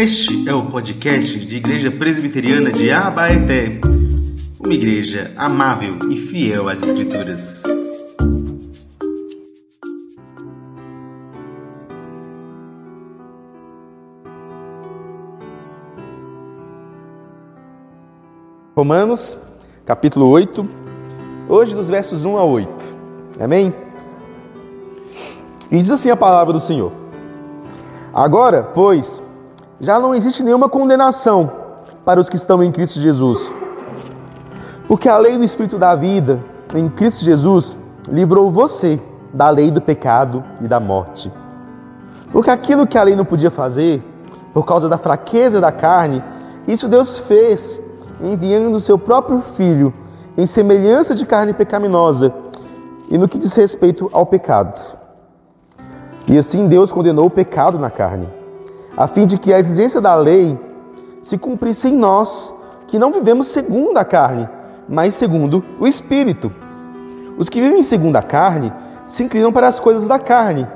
Este é o podcast de Igreja Presbiteriana de Abaeté, uma igreja amável e fiel às Escrituras. Romanos, capítulo 8, hoje dos versos 1 a 8. Amém? E diz assim a palavra do Senhor: Agora, pois, já não existe nenhuma condenação para os que estão em Cristo Jesus. Porque a lei do Espírito da vida em Cristo Jesus livrou você da lei do pecado e da morte. Porque aquilo que a lei não podia fazer, por causa da fraqueza da carne, isso Deus fez enviando o seu próprio Filho em semelhança de carne pecaminosa e no que diz respeito ao pecado. E assim Deus condenou o pecado na carne, a fim de que a exigência da lei se cumprisse em nós, que não vivemos segundo a carne, mas segundo o Espírito. Os que vivem segundo a carne se inclinam para as coisas da carne,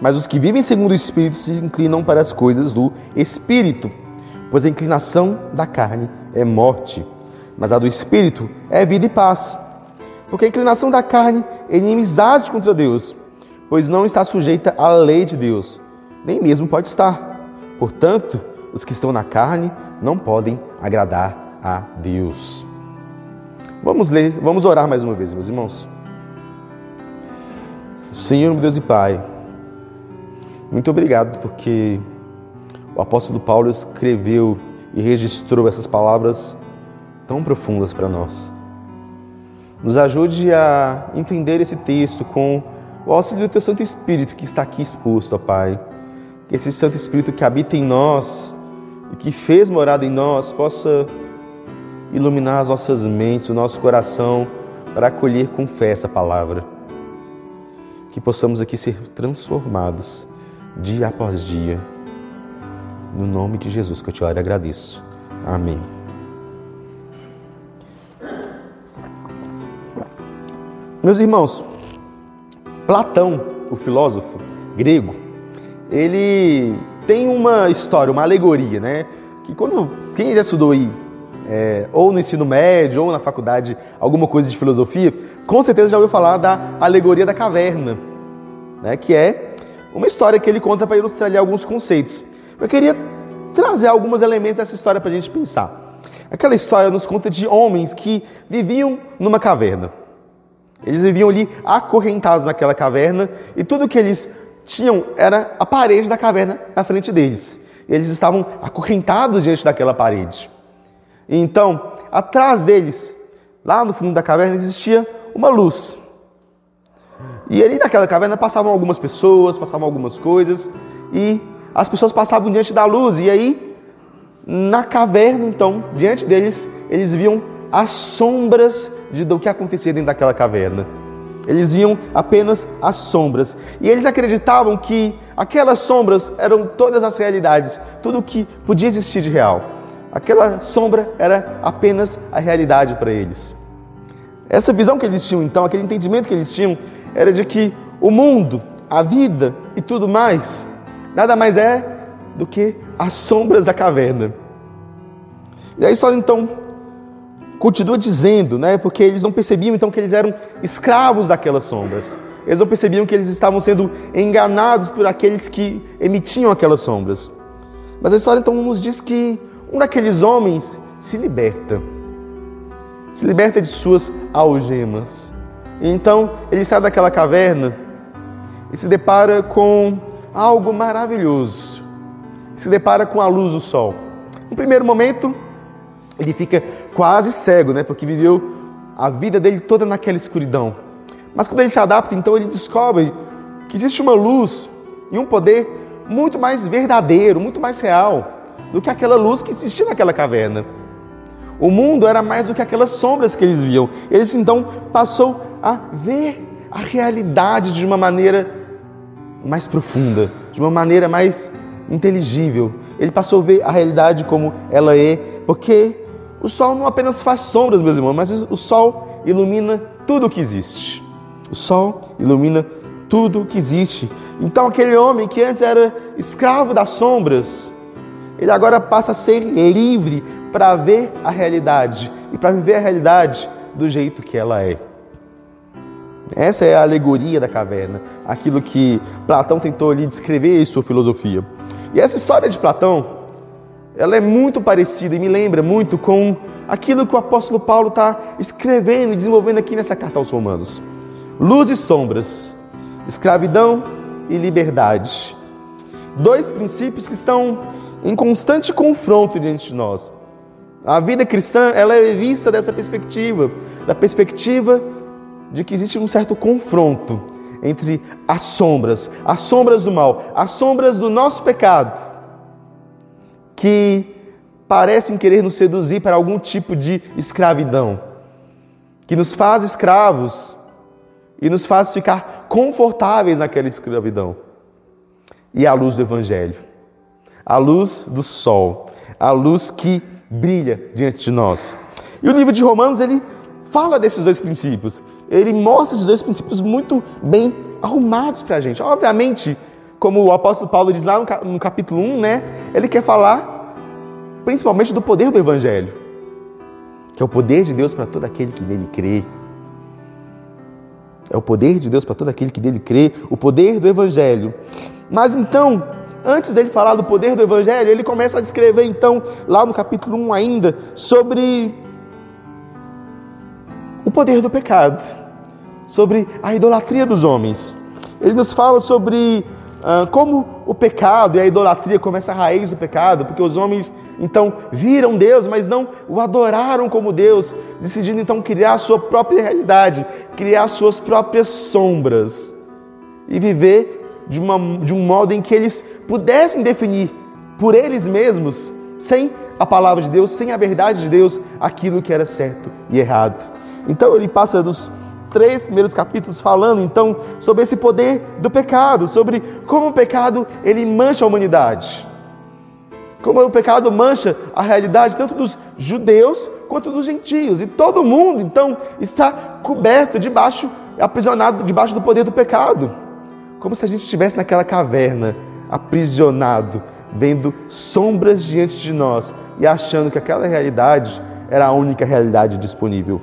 mas os que vivem segundo o Espírito se inclinam para as coisas do Espírito, pois a inclinação da carne é morte, mas a do espírito é vida e paz. Porque a inclinação da carne é inimizade contra Deus, pois não está sujeita à lei de Deus, nem mesmo pode estar. Portanto, os que estão na carne não podem agradar a Deus. Vamos ler, vamos orar mais uma vez, meus irmãos. Senhor, meu Deus e Pai, muito obrigado porque o apóstolo Paulo escreveu e registrou essas palavras tão profundas para nós. Nos ajude a entender esse texto com o auxílio do Teu Santo Espírito que está aqui exposto, ó Pai. Que esse Santo Espírito que habita em nós e que fez morada em nós possa iluminar as nossas mentes, o nosso coração, para acolher com fé essa palavra. Que possamos aqui ser transformados dia após dia no nome de Jesus que eu te oro e agradeço. Amém. Meus irmãos, Platão, o filósofo grego, ele tem uma história, uma alegoria, né? Que quando quem já estudou aí, é, ou no ensino médio, ou na faculdade, alguma coisa de filosofia, com certeza já ouviu falar da alegoria da caverna, né? Que é uma história que ele conta para ilustrar ali alguns conceitos. Eu queria trazer alguns elementos dessa história para a gente pensar. Aquela história nos conta de homens que viviam numa caverna. Eles viviam ali acorrentados naquela caverna e tudo que eles tinham era a parede da caverna na frente deles. Eles estavam acorrentados diante daquela parede. Então, atrás deles, lá no fundo da caverna, existia uma luz. E ali naquela caverna passavam algumas pessoas, passavam algumas coisas, e as pessoas passavam diante da luz e aí na caverna, então, diante deles, eles viam as sombras de, do que acontecia dentro daquela caverna. Eles viam apenas as sombras. E eles acreditavam que aquelas sombras eram todas as realidades, tudo o que podia existir de real. Aquela sombra era apenas a realidade para eles. Essa visão que eles tinham, então, aquele entendimento que eles tinham, era de que o mundo, a vida e tudo mais nada mais é do que as sombras da caverna. E a história então continua dizendo, né, porque eles não percebiam então que eles eram escravos daquelas sombras. Eles não percebiam que eles estavam sendo enganados por aqueles que emitiam aquelas sombras. Mas a história então nos diz que um daqueles homens se liberta. Se liberta de suas algemas. E então ele sai daquela caverna e se depara com algo maravilhoso. Se depara com a luz do sol. No primeiro momento, ele fica quase cego, né? Porque viveu a vida dele toda naquela escuridão. Mas quando ele se adapta, então ele descobre que existe uma luz e um poder muito mais verdadeiro, muito mais real do que aquela luz que existia naquela caverna. O mundo era mais do que aquelas sombras que eles viam. Eles então passou a ver a realidade de uma maneira mais profunda, de uma maneira mais inteligível. Ele passou a ver a realidade como ela é, porque o sol não apenas faz sombras, meus irmãos, mas o sol ilumina tudo o que existe. O sol ilumina tudo o que existe. Então, aquele homem que antes era escravo das sombras, ele agora passa a ser livre para ver a realidade e para viver a realidade do jeito que ela é. Essa é a alegoria da caverna, aquilo que Platão tentou ali descrever em sua filosofia. E essa história de Platão, ela é muito parecida e me lembra muito com aquilo que o apóstolo Paulo está escrevendo e desenvolvendo aqui nessa carta aos Romanos. Luz e sombras, escravidão e liberdade. Dois princípios que estão em constante confronto diante de nós. A vida cristã ela é vista dessa perspectiva, da perspectiva de que existe um certo confronto entre as sombras, as sombras do mal, as sombras do nosso pecado, que parecem querer nos seduzir para algum tipo de escravidão, que nos faz escravos e nos faz ficar confortáveis naquela escravidão. E a luz do Evangelho, a luz do sol, a luz que brilha diante de nós. E o livro de Romanos ele fala desses dois princípios ele mostra esses dois princípios muito bem arrumados para a gente. Obviamente, como o apóstolo Paulo diz lá no capítulo 1, né, ele quer falar principalmente do poder do Evangelho, que é o poder de Deus para todo aquele que nele crê. É o poder de Deus para todo aquele que nele crê, o poder do Evangelho. Mas então, antes dele falar do poder do Evangelho, ele começa a descrever, então, lá no capítulo 1 ainda, sobre o poder do pecado, sobre a idolatria dos homens. Ele nos fala sobre como o pecado e a idolatria começa a raiz do pecado, porque os homens então viram Deus, mas não o adoraram como Deus, decidindo então criar a sua própria realidade, criar suas próprias sombras e viver de, uma, de um modo em que eles pudessem definir por eles mesmos, sem a palavra de Deus, sem a verdade de Deus, aquilo que era certo e errado. Então ele passa dos três primeiros capítulos falando então sobre esse poder do pecado, sobre como o pecado ele mancha a humanidade. Como o pecado mancha a realidade tanto dos judeus quanto dos gentios. E todo mundo então está coberto debaixo, aprisionado debaixo do poder do pecado. Como se a gente estivesse naquela caverna, aprisionado, vendo sombras diante de nós e achando que aquela realidade era a única realidade disponível.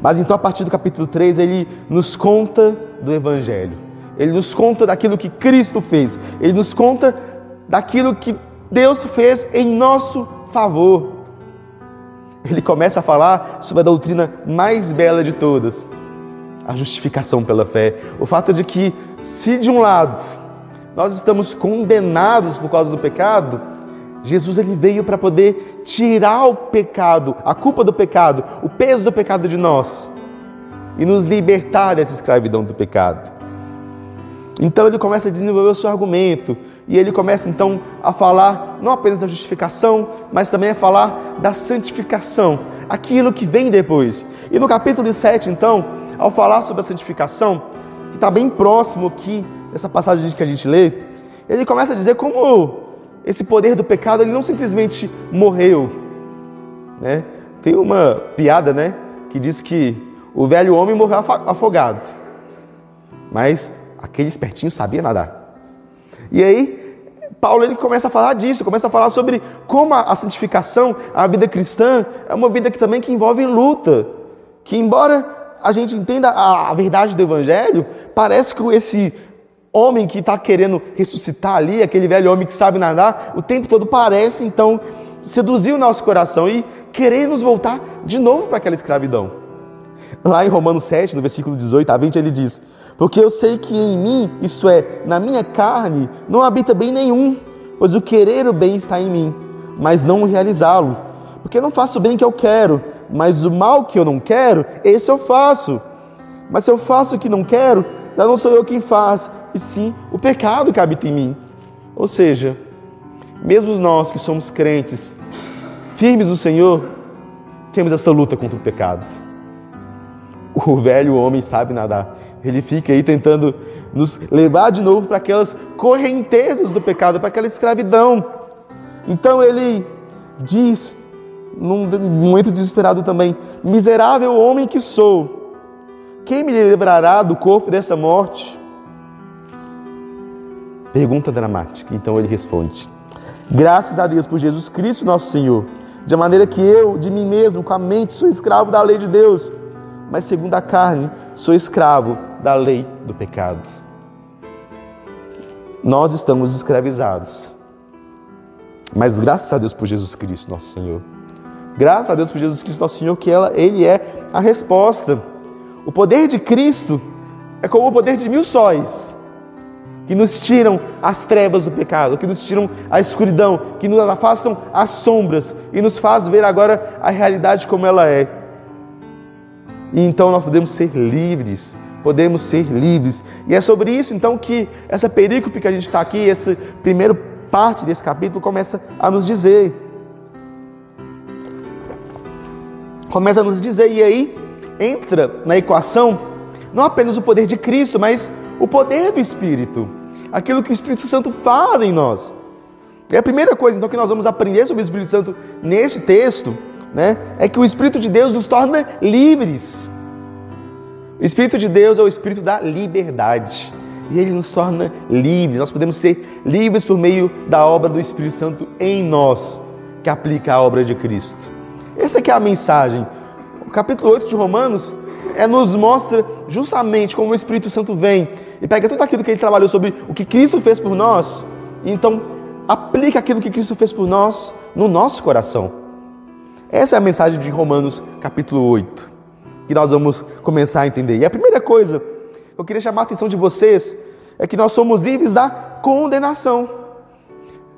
Mas então, a partir do capítulo 3, ele nos conta do Evangelho. Ele nos conta daquilo que Cristo fez. Ele nos conta daquilo que Deus fez em nosso favor. Ele começa a falar sobre a doutrina mais bela de todas, a justificação pela fé. O fato de que, se de um lado nós estamos condenados por causa do pecado, Jesus ele veio para poder tirar o pecado, a culpa do pecado, o peso do pecado de nós e nos libertar dessa escravidão do pecado. Então ele começa a desenvolver o seu argumento e ele começa então a falar não apenas da justificação, mas também a falar da santificação, aquilo que vem depois. E no capítulo 7, então, ao falar sobre a santificação, que está bem próximo aqui dessa passagem que a gente lê, ele começa a dizer como esse poder do pecado ele não simplesmente morreu. Né? Tem uma piada né, que diz que o velho homem morreu afogado, mas aquele espertinho sabia nadar. E aí, Paulo ele começa a falar disso, começa a falar sobre como a, santificação, a vida cristã, é uma vida que também que envolve luta. Que embora a gente entenda a, verdade do Evangelho, parece que esse homem que está querendo ressuscitar ali, aquele velho homem que sabe nadar, o tempo todo parece então seduzir o nosso coração e querer nos voltar de novo para aquela escravidão. Lá em Romanos 7, no versículo 18 a 20, ele diz: Porque eu sei que em mim, isto é, na minha carne, não habita bem nenhum, pois o querer o bem está em mim, mas não realizá-lo. Porque eu não faço o bem que eu quero, mas o mal que eu não quero, esse eu faço. Mas se eu faço o que não quero, já não sou eu quem faz, e sim o pecado que habita em mim. Ou seja, mesmo nós que somos crentes, firmes no Senhor, temos essa luta contra o pecado. O velho homem sabe nadar. Ele fica aí tentando nos levar de novo para aquelas correntezas do pecado, para aquela escravidão. Então ele diz, num momento desesperado também: Miserável homem que sou, quem me livrará do corpo dessa morte? Pergunta dramática. Então ele responde: Graças a Deus por Jesus Cristo, nosso Senhor. De maneira que eu, de mim mesmo, com a mente, sou escravo da lei de Deus, mas segundo a carne, sou escravo da lei do pecado. Nós estamos escravizados. Mas graças a Deus por Jesus Cristo, nosso Senhor. Graças a Deus por Jesus Cristo, nosso Senhor, que ela, Ele é a resposta. O poder de Cristo é como o poder de mil sóis que nos tiram as trevas do pecado, que nos tiram a escuridão, que nos afastam as sombras e nos faz ver agora a realidade como ela é. E então nós podemos ser livres, podemos ser livres. E é sobre isso então que essa perícope que a gente está aqui, essa primeira parte desse capítulo começa a nos dizer. Começa a nos dizer, e aí entra na equação não apenas o poder de Cristo, mas o poder do Espírito, aquilo que o Espírito Santo faz em nós. E a primeira coisa então que nós vamos aprender sobre o Espírito Santo neste texto, né, é que o Espírito de Deus nos torna livres. O Espírito de Deus é o Espírito da liberdade. E ele nos torna livres. Nós podemos ser livres por meio da obra do Espírito Santo em nós, que aplica a obra de Cristo. Essa é a mensagem. O capítulo 8 de Romanos é, nos mostra justamente como o Espírito Santo vem e pega tudo aquilo que ele trabalhou sobre o que Cristo fez por nós, e então aplica aquilo que Cristo fez por nós no nosso coração. Essa é a mensagem de Romanos capítulo 8, que nós vamos começar a entender. E a primeira coisa que eu queria chamar a atenção de vocês é que nós somos livres da condenação.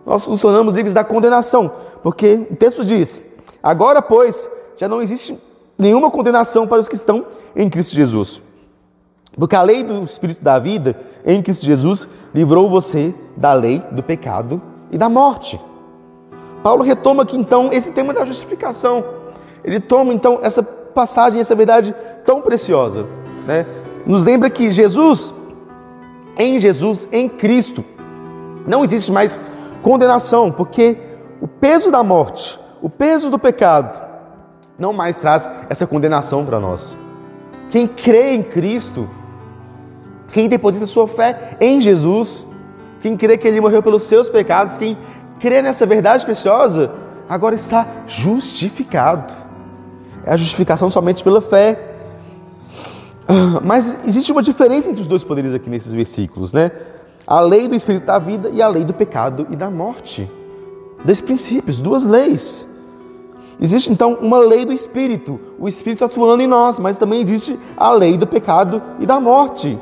Nós nos tornamos livres da condenação, porque o texto diz: agora, pois, já não existe nenhuma condenação para os que estão em Cristo Jesus. Porque a lei do Espírito da vida em Cristo Jesus livrou você da lei do pecado e da morte. Paulo retoma aqui então esse tema da justificação. Ele toma então essa passagem, essa verdade tão preciosa, né? Nos lembra que Jesus, em Jesus, em Cristo, não existe mais condenação, porque o peso da morte, o peso do pecado, não mais traz essa condenação para nós. Quem crê em Cristo, quem deposita sua fé em Jesus, quem crê que Ele morreu pelos seus pecados, quem crê nessa verdade preciosa, agora está justificado. É a justificação somente pela fé. Mas existe uma diferença entre os dois poderes aqui nesses versículos, né? A lei do Espírito da vida e a lei do pecado e da morte. Dois princípios, duas leis. Existe então uma lei do Espírito, o Espírito atuando em nós, mas também existe a lei do pecado e da morte.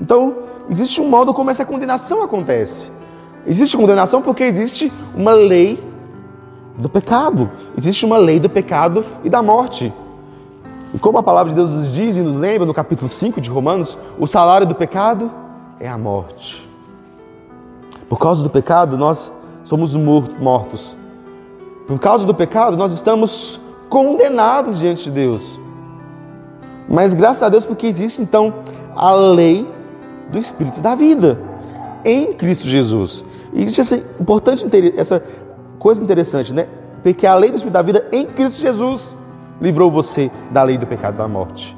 Então, existe um modo como essa condenação acontece. Existe condenação porque existe uma lei do pecado, existe uma lei do pecado e da morte. E como a palavra de Deus nos diz e nos lembra no capítulo 5 de Romanos, o salário do pecado é a morte. Por causa do pecado, nós somos mortos por causa do pecado, nós estamos condenados diante de Deus. Mas graças a Deus, porque existe então a lei do Espírito da vida em Cristo Jesus. E existe essa importante, essa coisa interessante, né? Porque a lei do Espírito da vida em Cristo Jesus livrou você da lei do pecado da morte.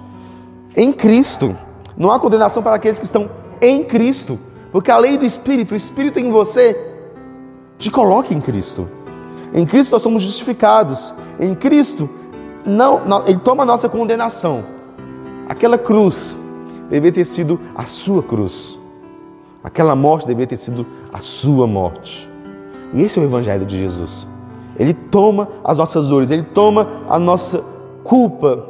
Em Cristo. Não há condenação para aqueles que estão em Cristo. Porque a lei do Espírito, o Espírito em você, te coloca em Cristo. Em Cristo nós somos justificados. Em Cristo, não, não, Ele toma a nossa condenação. Aquela cruz deveria ter sido a sua cruz. Aquela morte deveria ter sido a sua morte. E esse é o Evangelho de Jesus. Ele toma as nossas dores, ele toma a nossa culpa.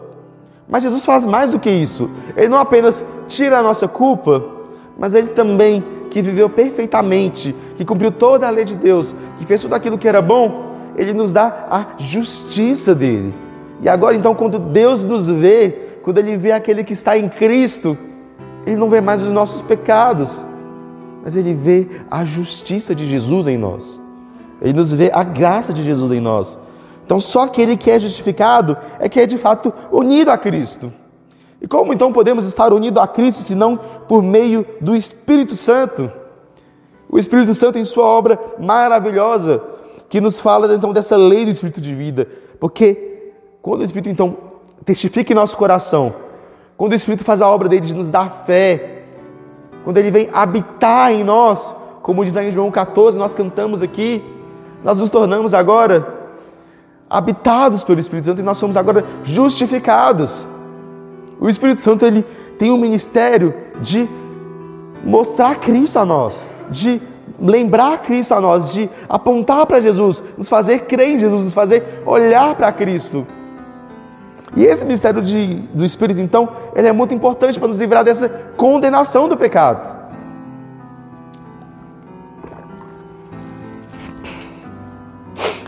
Mas Jesus faz mais do que isso. Ele não apenas tira a nossa culpa, mas ele também, que viveu perfeitamente, que cumpriu toda a lei de Deus, que fez tudo aquilo que era bom, ele nos dá a justiça dele. E agora, então, quando Deus nos vê, quando Ele vê aquele que está em Cristo, Ele não vê mais os nossos pecados, mas Ele vê a justiça de Jesus em nós. Ele nos vê a graça de Jesus em nós. Então, só aquele que é justificado é que é de fato unido a Cristo. E como então podemos estar unidos a Cristo se não por meio do Espírito Santo? O Espírito Santo, em sua obra maravilhosa, que nos fala então dessa lei do Espírito de vida, porque quando o Espírito então testifica em nosso coração, quando o Espírito faz a obra dele de nos dar fé, quando ele vem habitar em nós, como diz lá em João 14, nós cantamos aqui, nós nos tornamos agora habitados pelo Espírito Santo e nós somos agora justificados. O Espírito Santo ele tem um ministério de mostrar Cristo a nós, de lembrar Cristo a nós, de apontar para Jesus, nos fazer crer em Jesus, nos fazer olhar para Cristo. E esse mistério de, do Espírito, então, ele é muito importante para nos livrar dessa condenação do pecado.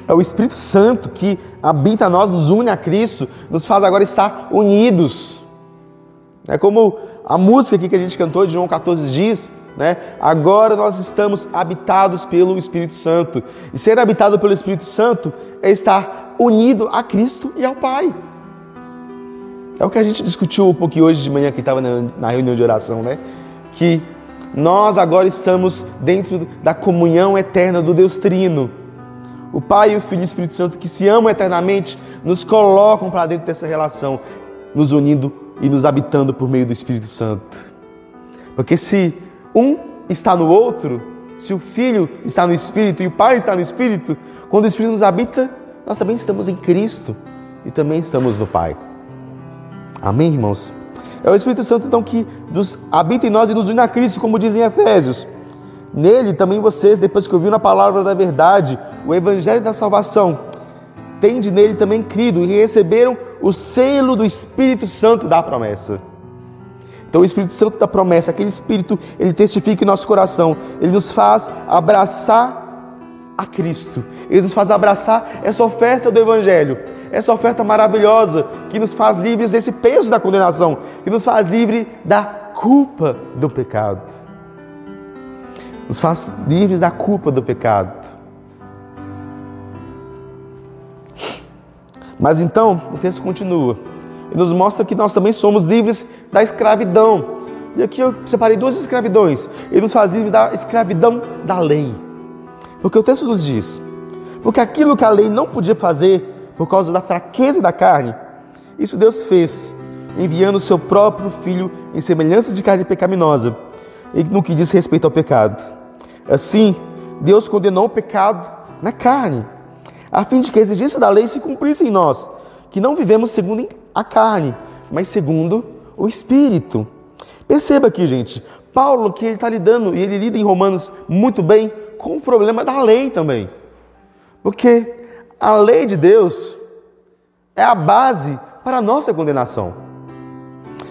É o Espírito Santo que habita nós, nos une a Cristo, nos faz agora estar unidos. É como a música aqui que a gente cantou de João 14 diz, né? Agora nós estamos habitados pelo Espírito Santo. E ser habitado pelo Espírito Santo é estar unido a Cristo e ao Pai. É o que a gente discutiu um pouquinho hoje de manhã que estava na reunião de oração, né? Que nós agora estamos dentro da comunhão eterna do Deus Trino. O Pai, o Filho e o Espírito Santo que se amam eternamente nos colocam para dentro dessa relação, nos unindo e nos habitando por meio do Espírito Santo. Porque se um está no outro, se o Filho está no Espírito e o Pai está no Espírito, quando o Espírito nos habita, nós também estamos em Cristo e também estamos no Pai. Amém, irmãos? É o Espírito Santo, então, que nos habita em nós e nos une a Cristo, como dizem Efésios. Nele também vocês, depois que ouviram a palavra da verdade, o evangelho da salvação, tende nele também crido e receberam o selo do Espírito Santo da promessa. Então, o Espírito Santo da promessa, aquele Espírito, ele testifica em nosso coração, ele nos faz abraçar a Cristo, ele nos faz abraçar essa oferta do Evangelho, essa oferta maravilhosa que nos faz livres desse peso da condenação, que nos faz livre da culpa do pecado. Nos faz livres da culpa do pecado. Mas então, o texto continua e nos mostra que nós também somos livres da escravidão. E aqui eu separei duas escravidões. Ele nos faz livres da escravidão da lei. Porque o texto nos diz: porque aquilo que a lei não podia fazer, por causa da fraqueza da carne, isso Deus fez, enviando o seu próprio Filho em semelhança de carne pecaminosa, e no que diz respeito ao pecado. Assim, Deus condenou o pecado na carne, a fim de que a exigência da lei se cumprisse em nós, que não vivemos segundo a carne, mas segundo o Espírito. Perceba aqui, gente, Paulo que ele está lidando, e ele lida em Romanos muito bem, com o problema da lei também. Porque a lei de Deus é a base para a nossa condenação.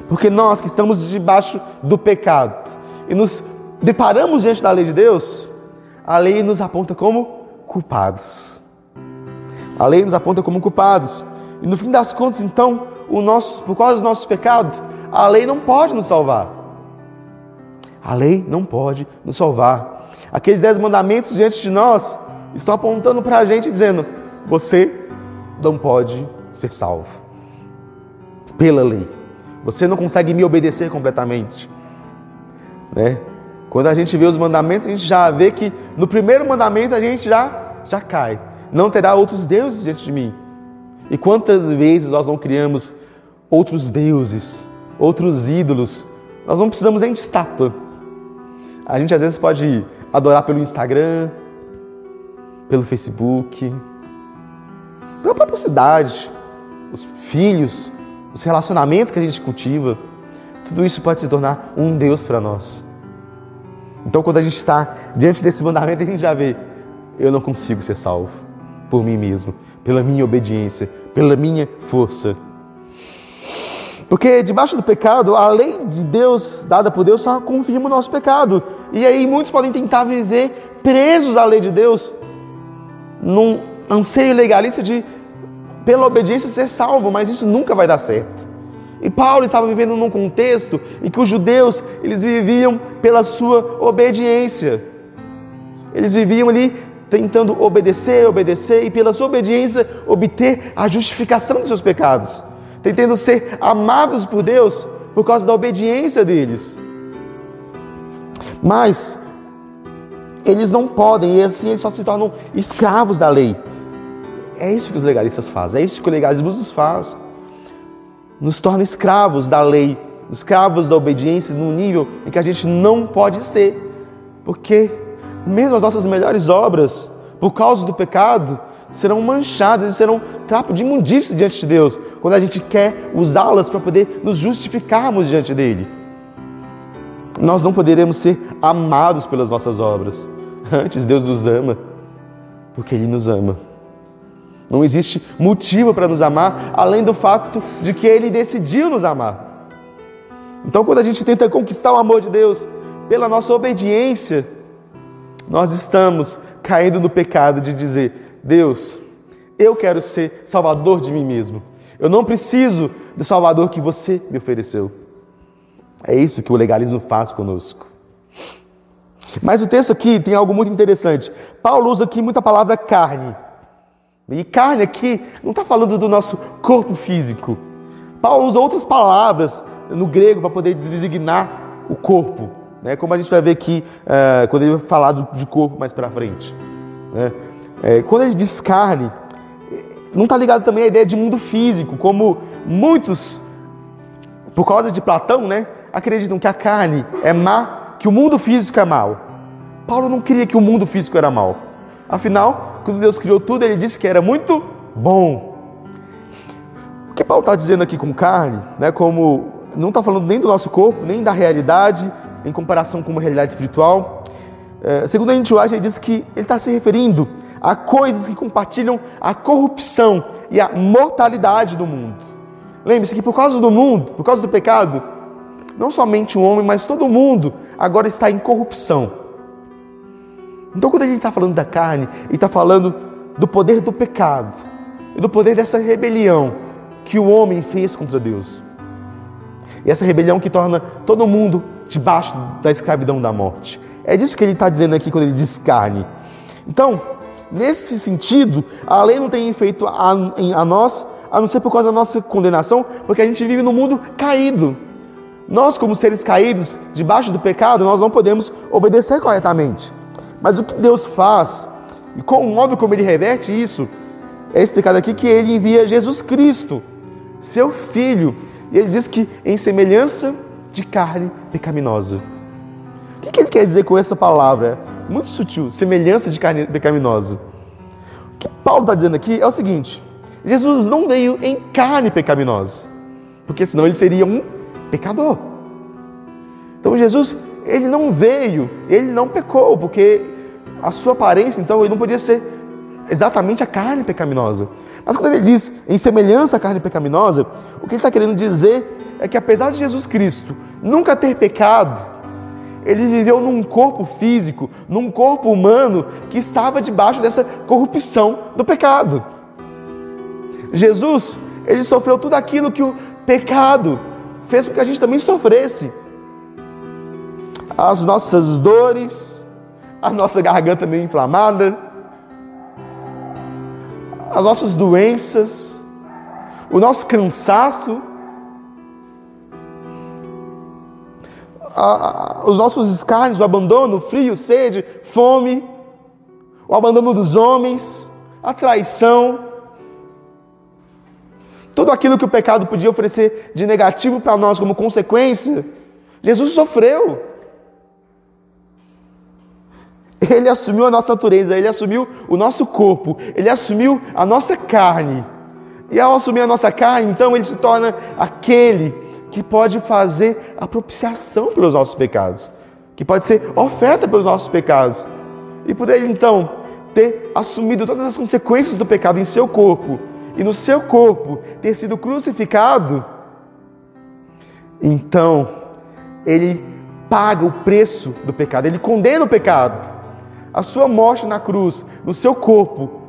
Porque nós que estamos debaixo do pecado e nos deparamos diante da lei de Deus, a lei nos aponta como culpados. A lei nos aponta como culpados. E no fim das contas, então, o nosso, por causa dos nossos pecados, a lei não pode nos salvar. A lei não pode nos salvar. Aqueles dez mandamentos diante de nós estão apontando para a gente, dizendo: você não pode ser salvo pela lei. Você não consegue me obedecer completamente. Né? Quando a gente vê os mandamentos, a gente já vê que no primeiro mandamento a gente já, já cai. Não terá outros deuses diante de mim. E quantas vezes nós não criamos outros deuses, outros ídolos? Nós não precisamos nem de estátua. A gente às vezes pode adorar pelo Instagram, pelo Facebook, pela própria cidade, os filhos, os relacionamentos que a gente cultiva, tudo isso pode se tornar um Deus para nós. Então, quando a gente está diante desse mandamento, a gente já vê: eu não consigo ser salvo por mim mesmo, pela minha obediência, pela minha força. Porque debaixo do pecado, a lei de Deus, dada por Deus, só confirma o nosso pecado. E aí muitos podem tentar viver presos à lei de Deus, num anseio legalista de, pela obediência, ser salvo, mas isso nunca vai dar certo. E Paulo estava vivendo num contexto em que os judeus, eles viviam pela sua obediência. Eles viviam ali tentando obedecer, obedecer e pela sua obediência obter a justificação dos seus pecados, tentando ser amados por Deus por causa da obediência deles. Mas eles não podem, e assim eles só se tornam escravos da lei. É isso que os legalistas fazem, é isso que o legalismo nos faz. Nos torna escravos da lei, escravos da obediência num nível em que a gente não pode ser. Porque mesmo as nossas melhores obras, por causa do pecado, serão manchadas e serão trapo de imundícia diante de Deus, quando a gente quer usá-las para poder nos justificarmos diante dele. Nós não poderemos ser amados pelas nossas obras. Antes, Deus nos ama, porque Ele nos ama. Não existe motivo para nos amar além do fato de que Ele decidiu nos amar. Então, quando a gente tenta conquistar o amor de Deus pela nossa obediência, nós estamos caindo no pecado de dizer: Deus, eu quero ser salvador de mim mesmo. Eu não preciso do salvador que você me ofereceu. É isso que o legalismo faz conosco. Mas o texto aqui tem algo muito interessante. Paulo usa aqui muita palavra carne. E carne aqui não está falando do nosso corpo físico. Paulo usa outras palavras no grego para poder designar o corpo, né? como a gente vai ver aqui uh, quando ele vai falar de corpo mais para frente. Né? É, quando ele diz carne, não está ligado também à ideia de mundo físico, como muitos, por causa de Platão, né, acreditam que a carne é má, que o mundo físico é mau. Paulo não queria que o mundo físico era mau. Afinal, quando Deus criou tudo, ele disse que era muito bom. O que Paulo está dizendo aqui com carne, né, como não está falando nem do nosso corpo, nem da realidade, em comparação com uma realidade espiritual. É, segundo a Intuagem, ele diz que ele está se referindo a coisas que compartilham a corrupção e a mortalidade do mundo. Lembre-se que por causa do mundo, por causa do pecado, não somente o homem, mas todo mundo agora está em corrupção. Então, quando ele está falando da carne, ele está falando do poder do pecado e do poder dessa rebelião que o homem fez contra Deus. E essa rebelião que torna todo mundo debaixo da escravidão da morte. É disso que ele está dizendo aqui quando ele diz carne. Então, nesse sentido, a lei não tem efeito a, a nós, a não ser por causa da nossa condenação, porque a gente vive no mundo caído. Nós, como seres caídos, debaixo do pecado, nós não podemos obedecer corretamente. Mas o que Deus faz, e com o modo como ele reverte isso, é explicado aqui que ele envia Jesus Cristo, seu filho, e ele diz que em semelhança de carne pecaminosa. O que ele quer dizer com essa palavra? Muito sutil, semelhança de carne pecaminosa. O que Paulo está dizendo aqui é o seguinte: Jesus não veio em carne pecaminosa, porque senão ele seria um pecador. Então Jesus, ele não veio, ele não pecou, porque a sua aparência, então, ele não podia ser exatamente a carne pecaminosa. Mas quando ele diz em semelhança à carne pecaminosa, o que ele está querendo dizer é que apesar de Jesus Cristo nunca ter pecado, ele viveu num corpo físico, num corpo humano que estava debaixo dessa corrupção do pecado. Jesus, ele sofreu tudo aquilo que o pecado fez com que a gente também sofresse. As nossas dores, a nossa garganta meio inflamada, as nossas doenças, o nosso cansaço, a, os nossos escárnios, o abandono, frio, sede, fome, o abandono dos homens, a traição, tudo aquilo que o pecado podia oferecer de negativo para nós como consequência, Jesus sofreu. Ele assumiu a nossa natureza, ele assumiu o nosso corpo, ele assumiu a nossa carne. E ao assumir a nossa carne, então ele se torna aquele que pode fazer a propiciação pelos nossos pecados, que pode ser oferta pelos nossos pecados. E por ele então ter assumido todas as consequências do pecado em seu corpo e no seu corpo ter sido crucificado, então ele paga o preço do pecado, ele condena o pecado a sua morte na cruz, no seu corpo,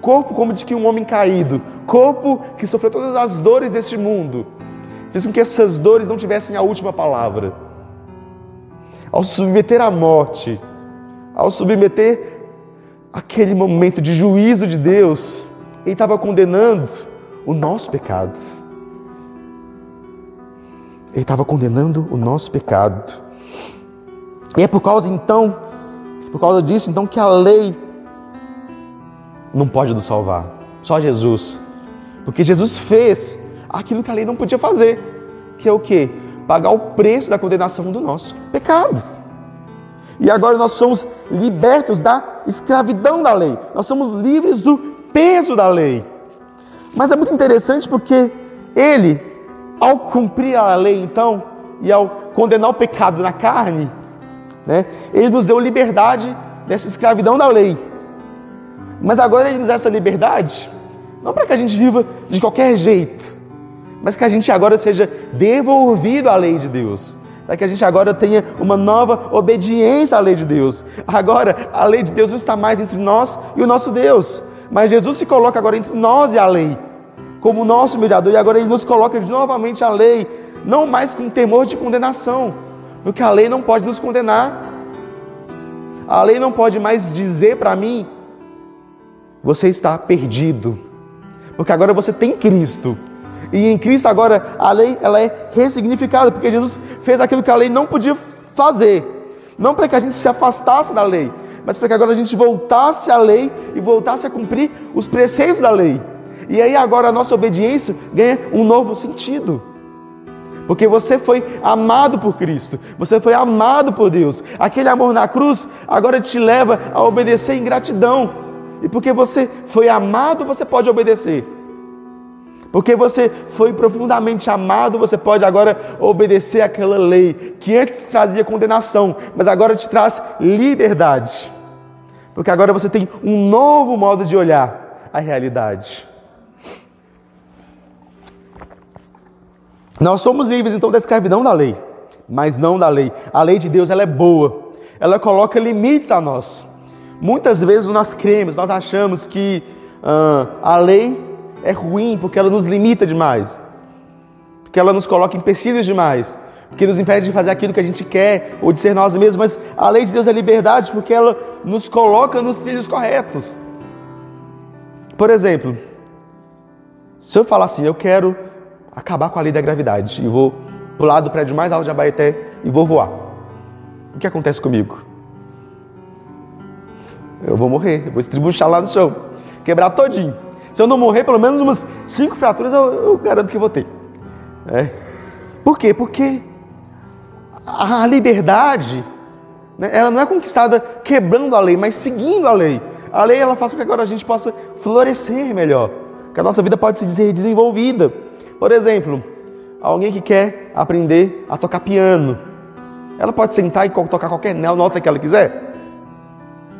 corpo como de que um homem caído, corpo que sofreu todas as dores deste mundo, fez com que essas dores não tivessem a última palavra. Ao submeter à morte, ao submeter aquele momento de juízo de Deus, ele estava condenando o nosso pecado. Ele estava condenando o nosso pecado. E é por causa então por causa disso, então, que a lei não pode nos salvar. Só Jesus. Porque Jesus fez aquilo que a lei não podia fazer. Que é o quê? Pagar o preço da condenação do nosso pecado. E agora nós somos libertos da escravidão da lei, nós somos livres do peso da lei. Mas é muito interessante porque ele, ao cumprir a lei, então, e ao condenar o pecado na carne, né, ele nos deu liberdade dessa escravidão da lei. Mas agora ele nos dá essa liberdade, não para que a gente viva de qualquer jeito, mas que a gente agora seja devolvido à lei de Deus. Para que a gente agora tenha uma nova obediência à lei de Deus. Agora, a lei de Deus não está mais entre nós e o nosso Deus. Mas Jesus se coloca agora entre nós e a lei, como nosso mediador, e agora ele nos coloca novamente a lei, não mais com temor de condenação, porque a lei não pode nos condenar. A lei não pode mais dizer para mim você está perdido. Porque agora você tem Cristo. E em Cristo agora a lei ela é ressignificada, porque Jesus fez aquilo que a lei não podia fazer. Não para que a gente se afastasse da lei, mas para que agora a gente voltasse à lei e voltasse a cumprir os preceitos da lei. E aí agora a nossa obediência ganha um novo sentido. Porque você foi amado por Cristo, você foi amado por Deus. Aquele amor na cruz agora te leva a obedecer em gratidão. E porque você foi amado, você pode obedecer. Porque você foi profundamente amado, você pode agora obedecer aquela lei que antes trazia condenação, mas agora te traz liberdade. Porque agora você tem um novo modo de olhar a realidade. Nós somos livres então da escravidão da lei, mas não da lei. A lei de Deus ela é boa. Ela coloca limites a nós. Muitas vezes nós cremos, nós achamos que ah, a lei é ruim porque ela nos limita demais, porque ela nos coloca empecilhos demais, porque nos impede de fazer aquilo que a gente quer ou de ser nós mesmos. Mas a lei de Deus é liberdade porque ela nos coloca nos trilhos corretos. Por exemplo, se eu falar assim, eu quero acabar com a lei da gravidade e vou pular do prédio mais alto de Abaeté e vou voar. O que acontece comigo? eu vou morrer, eu vou estribuchar lá no chão, quebrar todinho. Se eu não morrer, pelo menos umas cinco fraturas eu, eu garanto que vou ter. É. Por quê? Porque a liberdade, né, ela não é conquistada quebrando a lei, mas seguindo a lei. A lei ela faz com que agora a gente possa florescer melhor, que a nossa vida pode ser desenvolvida. Por exemplo, alguém que quer aprender a tocar piano, ela pode sentar e tocar qualquer nota que ela quiser.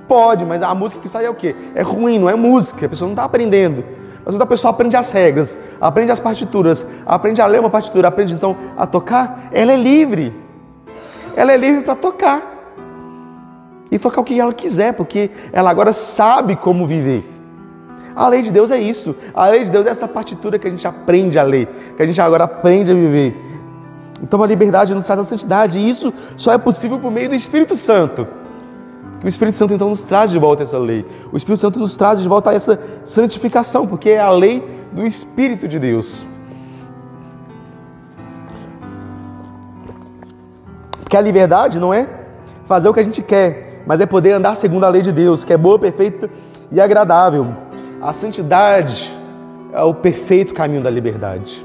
Pode, mas a música que sai é o quê? É ruim, não é música, a pessoa não está aprendendo. Mas quando a pessoa aprende as regras, aprende as partituras, aprende a ler uma partitura, aprende então a tocar, ela é livre. Ela é livre para tocar. E tocar o que ela quiser, porque ela agora sabe como viver. A lei de Deus é isso. A lei de Deus é essa partitura que a gente aprende a ler, que a gente agora aprende a viver. Então a liberdade nos traz a santidade, e isso só é possível por meio do Espírito Santo. Que o Espírito Santo então nos traz de volta essa lei. O Espírito Santo nos traz de volta essa santificação, porque é a lei do Espírito de Deus. Porque a liberdade não é fazer o que a gente quer, mas é poder andar segundo a lei de Deus, que é boa, perfeita e agradável. A santidade é o perfeito caminho da liberdade.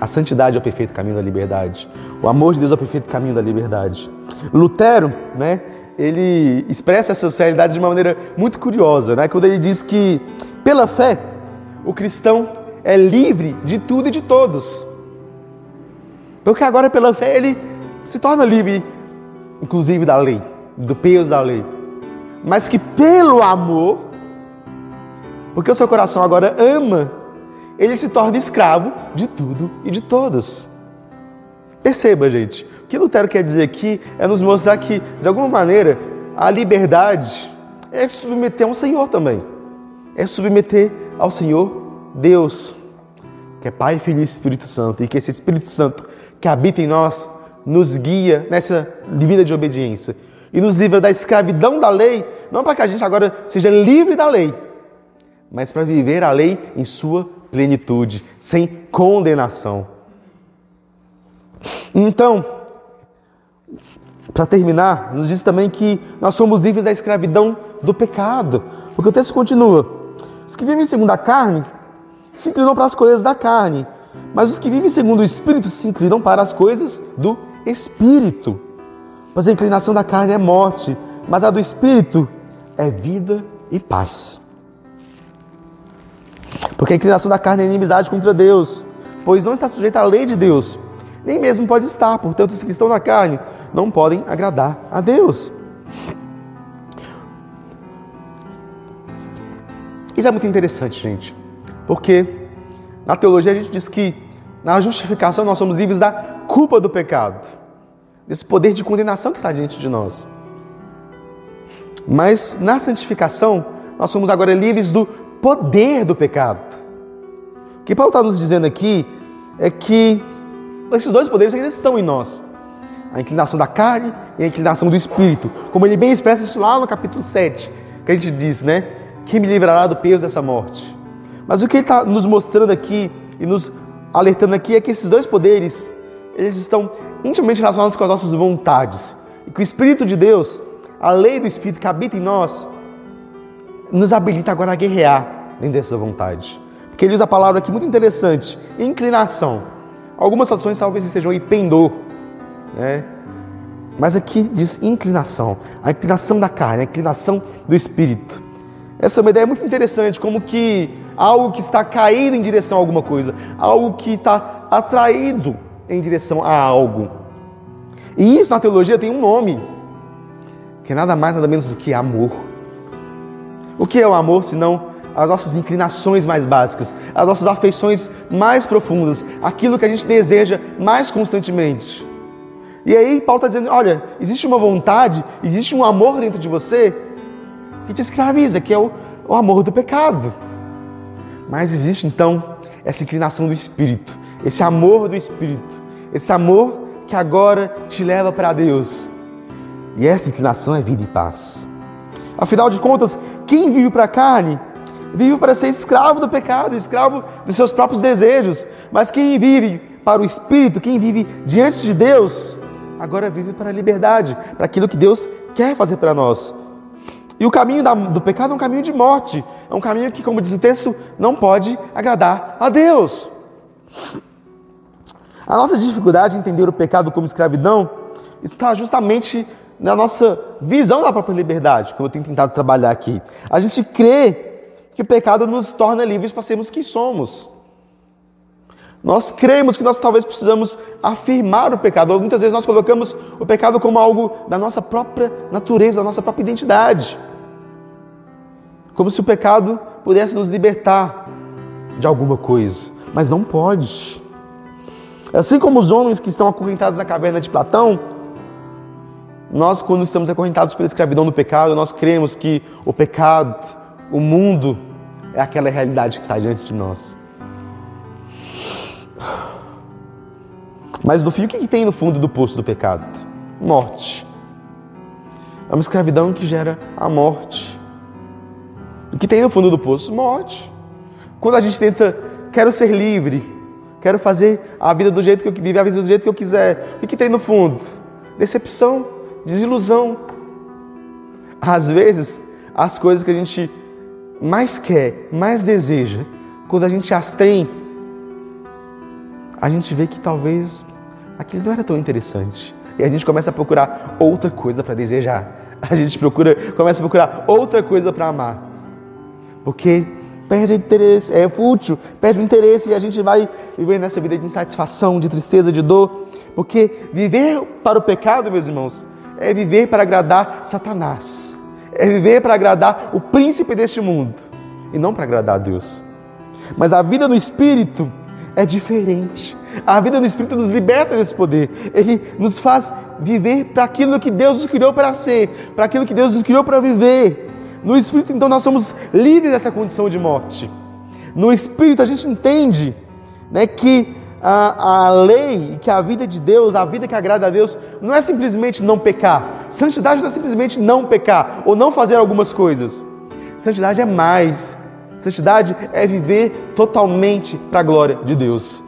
A santidade é o perfeito caminho da liberdade. O amor de Deus é o perfeito caminho da liberdade. Lutero, né, ele expressa essas realidades de uma maneira muito curiosa, né? quando ele diz que, pela fé, o cristão é livre de tudo e de todos. Porque agora, pela fé, ele se torna livre, inclusive da lei, do peso da lei. Mas que pelo amor, porque o seu coração agora ama, ele se torna escravo de tudo e de todos. Perceba, gente, que Lutero quer dizer aqui é nos mostrar que, de alguma maneira, a liberdade é submeter ao Senhor também. É submeter ao Senhor Deus, que é Pai, Filho e Espírito Santo, e que esse Espírito Santo que habita em nós nos guia nessa vida de obediência e nos livra da escravidão da lei, não para que a gente agora seja livre da lei, mas para viver a lei em sua plenitude, sem condenação. Então, para terminar, nos diz também que nós somos livres da escravidão do pecado, porque o texto continua: os que vivem segundo a carne se inclinam para as coisas da carne, mas os que vivem segundo o Espírito se inclinam para as coisas do Espírito. Pois a inclinação da carne é morte, mas a do Espírito é vida e paz. Porque a inclinação da carne é inimizade contra Deus, pois não está sujeita à lei de Deus, nem mesmo pode estar. Portanto, os que estão na carne não podem agradar a Deus. Isso é muito interessante, gente, porque na teologia a gente diz que na justificação nós somos livres da culpa do pecado, desse poder de condenação que está diante de nós. Mas na santificação nós somos agora livres do poder do pecado. O que Paulo está nos dizendo aqui é que esses dois poderes ainda estão em nós. A inclinação da carne e a inclinação do espírito. Como ele bem expressa isso lá no capítulo 7, que a gente diz, né? Quem me livrará do peso dessa morte? Mas o que ele está nos mostrando aqui e nos alertando aqui é que esses dois poderes, eles estão intimamente relacionados com as nossas vontades. E que o Espírito de Deus, a lei do Espírito que habita em nós, nos habilita agora a guerrear dentro dessa vontade. Porque ele usa a palavra aqui muito interessante, inclinação. Algumas traduções talvez estejam aí pendor, né? Mas aqui diz inclinação, a inclinação da carne, a inclinação do espírito. Essa é uma ideia muito interessante, como que algo que está caído em direção a alguma coisa, algo que está atraído em direção a algo. E isso na teologia tem um nome, que é nada mais nada menos do que amor. O que é o amor senão as nossas inclinações mais básicas, as nossas afeições mais profundas, aquilo que a gente deseja mais constantemente? E aí Paulo está dizendo: olha, existe uma vontade, existe um amor dentro de você que te escraviza, que é o, o amor do pecado. Mas existe então essa inclinação do Espírito, esse amor do Espírito, esse amor que agora te leva para Deus. E essa inclinação é vida e paz. Afinal de contas, quem vive para a carne, vive para ser escravo do pecado, escravo dos seus próprios desejos. Mas quem vive para o Espírito, quem vive diante de Deus, agora vive para a liberdade, para aquilo que Deus quer fazer para nós. E o caminho do pecado é um caminho de morte, é um caminho que, como diz o texto, não pode agradar a Deus. A nossa dificuldade em entender o pecado como escravidão está justamente na nossa visão da própria liberdade, como eu tenho tentado trabalhar aqui. A gente crê que o pecado nos torna livres para sermos quem somos. Nós cremos que nós talvez precisamos afirmar o pecado. Muitas vezes nós colocamos o pecado como algo da nossa própria natureza, da nossa própria identidade. Como se o pecado pudesse nos libertar de alguma coisa, mas não pode. Assim como os homens que estão acorrentados na caverna de Platão, nós, quando estamos acorrentados pela escravidão do pecado, nós cremos que o pecado, o mundo, é aquela realidade que está diante de nós. Mas no fim, o que, que tem no fundo do poço do pecado? Morte. É uma escravidão que gera a morte. O que tem no fundo do poço? Morte. Quando a gente tenta, quero ser livre, quero fazer a vida do jeito que eu viver a vida do jeito que eu quiser, o que, que tem no fundo? Decepção, desilusão. Às vezes, as coisas que a gente mais quer, mais deseja, quando a gente as tem, a gente vê que talvez aquilo não era tão interessante. E a gente começa a procurar outra coisa para desejar. A gente procura, começa a procurar outra coisa para amar. Porque perde interesse, é fútil, perde o interesse e a gente vai viver nessa vida de insatisfação, de tristeza, de dor. Porque viver para o pecado, meus irmãos, é viver para agradar Satanás. É viver para agradar o príncipe deste mundo e não para agradar a Deus. Mas a vida no espírito é diferente. A vida no Espírito nos liberta desse poder. Ele nos faz viver para aquilo que Deus nos criou para ser, para aquilo que Deus nos criou para viver. No Espírito, então, nós somos livres dessa condição de morte. No Espírito, a gente entende né, que a, a lei, que a vida de Deus, a vida que agrada a Deus, não é simplesmente não pecar. Santidade não é simplesmente não pecar ou não fazer algumas coisas. Santidade é mais. Santidade é viver totalmente para a glória de Deus.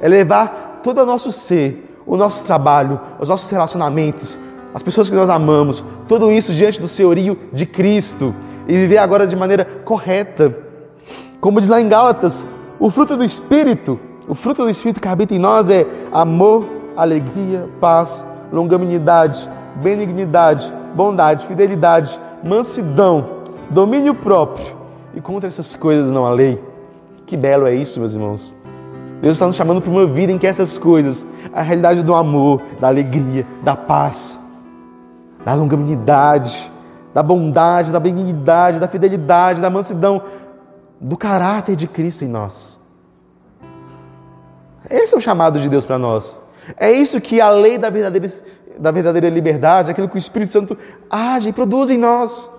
É levar todo o nosso ser, o nosso trabalho, os nossos relacionamentos, as pessoas que nós amamos, tudo isso diante do senhorio de Cristo e viver agora de maneira correta. Como diz lá em Gálatas, o fruto do Espírito, o fruto do Espírito que habita em nós é amor, alegria, paz, longanimidade, benignidade, bondade, fidelidade, mansidão, domínio próprio e contra essas coisas não há lei. Que belo é isso, meus irmãos. Deus está nos chamando para uma vida em que essas coisas, a realidade do amor, da alegria, da paz, da longanimidade, da bondade, da benignidade, da fidelidade, da mansidão, do caráter de Cristo em nós. Esse é o chamado de Deus para nós. É isso que a lei da verdadeira, da verdadeira liberdade, aquilo que o Espírito Santo age e produz em nós.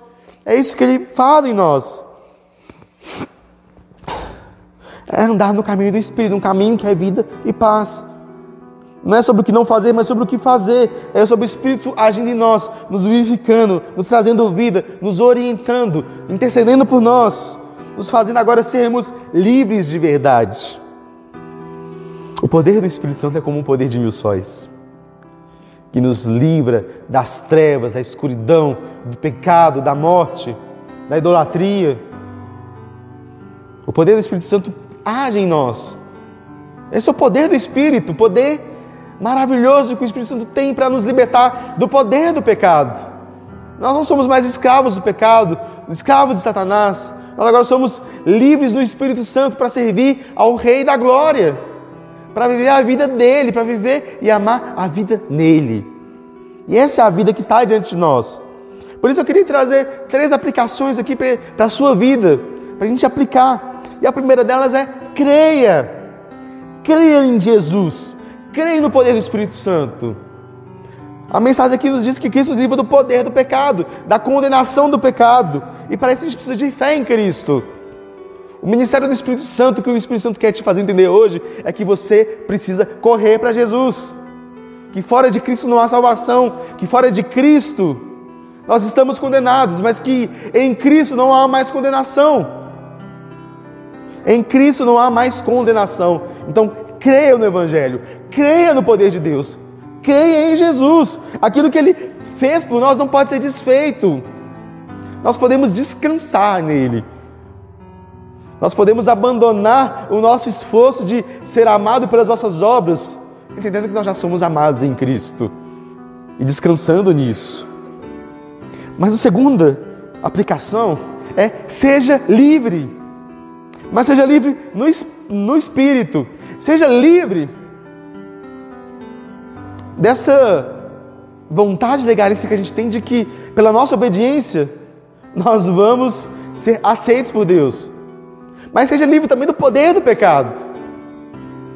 É isso que ele faz em nós. É andar no caminho do Espírito, um caminho que é vida e paz. Não é sobre o que não fazer, mas sobre o que fazer. É sobre o Espírito agindo em nós, nos vivificando, nos trazendo vida, nos orientando, intercedendo por nós, nos fazendo agora sermos livres de verdade. O poder do Espírito Santo é como um poder de mil sóis, que nos livra das trevas, da escuridão, do pecado, da morte, da idolatria. O poder do Espírito Santo age em nós. Esse é o poder do Espírito, o poder maravilhoso que o Espírito Santo tem para nos libertar do poder do pecado. Nós não somos mais escravos do pecado, escravos de Satanás. Nós agora somos livres do Espírito Santo para servir ao Rei da Glória, para viver a vida dele, para viver e amar a vida nele. E essa é a vida que está diante de nós. Por isso eu queria trazer três aplicações aqui para a sua vida, para a gente aplicar. E a primeira delas é creia. Creia em Jesus. Creia no poder do Espírito Santo. A mensagem aqui nos diz que Cristo nos livra do poder do pecado, da condenação do pecado. E para isso a gente precisa de fé em Cristo. O ministério do Espírito Santo, que o Espírito Santo quer te fazer entender hoje, é que você precisa correr para Jesus. Que fora de Cristo não há salvação, que fora de Cristo nós estamos condenados, mas que em Cristo não há mais condenação. Em Cristo não há mais condenação. Então, creia no Evangelho, creia no poder de Deus, creia em Jesus. Aquilo que Ele fez por nós não pode ser desfeito. Nós podemos descansar nele. Nós podemos abandonar o nosso esforço de ser amado pelas nossas obras, entendendo que nós já somos amados em Cristo e descansando nisso. Mas a segunda aplicação é seja livre mas seja livre no, no espírito, seja livre dessa vontade legalista que a gente tem de que, pela nossa obediência, nós vamos ser aceitos por Deus. Mas seja livre também do poder do pecado.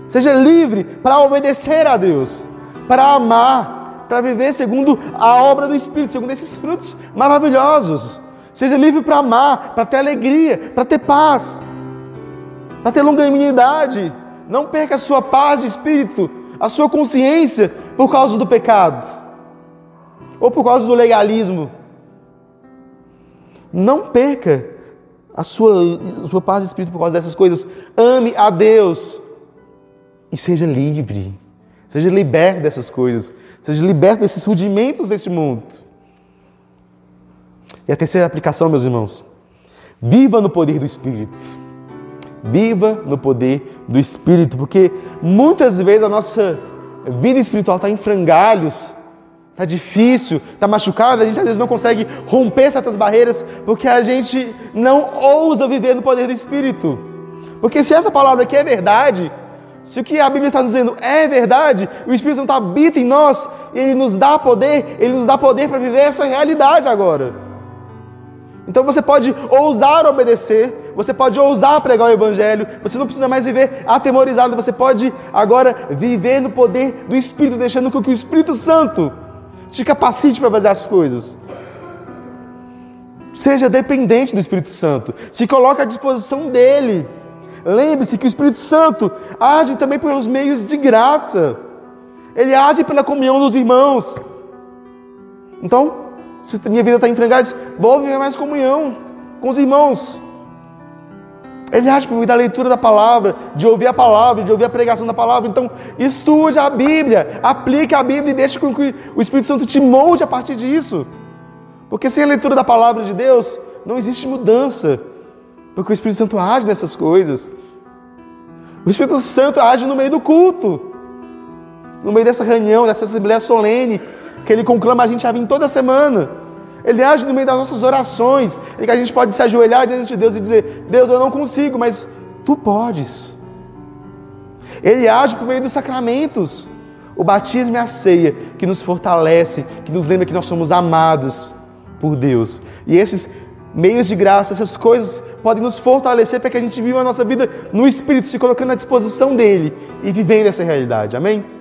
Seja livre para obedecer a Deus, para amar, para viver segundo a obra do Espírito, segundo esses frutos maravilhosos. Seja livre para amar, para ter alegria, para ter paz para ter longanimidade. Não perca a sua paz de espírito, a sua consciência por causa do pecado ou por causa do legalismo. Não perca a sua, a sua paz de espírito por causa dessas coisas. Ame a Deus e seja livre. Seja liberto dessas coisas. Seja liberto desses rudimentos desse mundo. E a terceira aplicação, meus irmãos. Viva no poder do Espírito. Viva no poder do Espírito, porque muitas vezes a nossa vida espiritual está em frangalhos, está difícil, está machucada, a gente às vezes não consegue romper certas barreiras porque a gente não ousa viver no poder do Espírito. Porque se essa palavra aqui é verdade, se o que a Bíblia está dizendo é verdade, o Espírito Santo habita em nós, ele nos dá poder, ele nos dá poder para viver essa realidade agora. Então você pode ousar obedecer, você pode ousar pregar o Evangelho, você não precisa mais viver atemorizado, você pode agora viver no poder do Espírito, deixando com que o Espírito Santo te capacite para fazer as coisas. Seja dependente do Espírito Santo, se coloque à disposição dele. Lembre-se que o Espírito Santo age também pelos meios de graça, ele age pela comunhão dos irmãos. Então, se minha vida está em frangalhos, vou viver mais comunhão com os irmãos. Ele age por meio da leitura da palavra, de ouvir a palavra, de ouvir a pregação da palavra. Então, estude a Bíblia, aplique a Bíblia e deixe com que o Espírito Santo te molde a partir disso. Porque sem a leitura da palavra de Deus, não existe mudança. Porque o Espírito Santo age nessas coisas. O Espírito Santo age no meio do culto, no meio dessa reunião, dessa assembleia solene, que ele conclama a gente a vir toda semana. Ele age no meio das nossas orações, em que a gente pode se ajoelhar diante de Deus e dizer: Deus, eu não consigo, mas tu podes. Ele age por meio dos sacramentos, o batismo e a ceia, que nos fortalece, que nos lembra que nós somos amados por Deus. E esses meios de graça, essas coisas podem nos fortalecer para que a gente viva a nossa vida no Espírito, se colocando à disposição dele e vivendo essa realidade. Amém?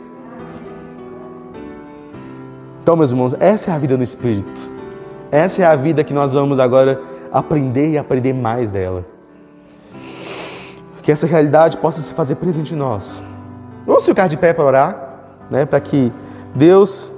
Então, meus irmãos, essa é a vida no Espírito. Essa é a vida que nós vamos agora aprender e aprender mais dela. Que essa realidade possa se fazer presente em nós. Vamos ficar de pé para orar, né? Para que Deus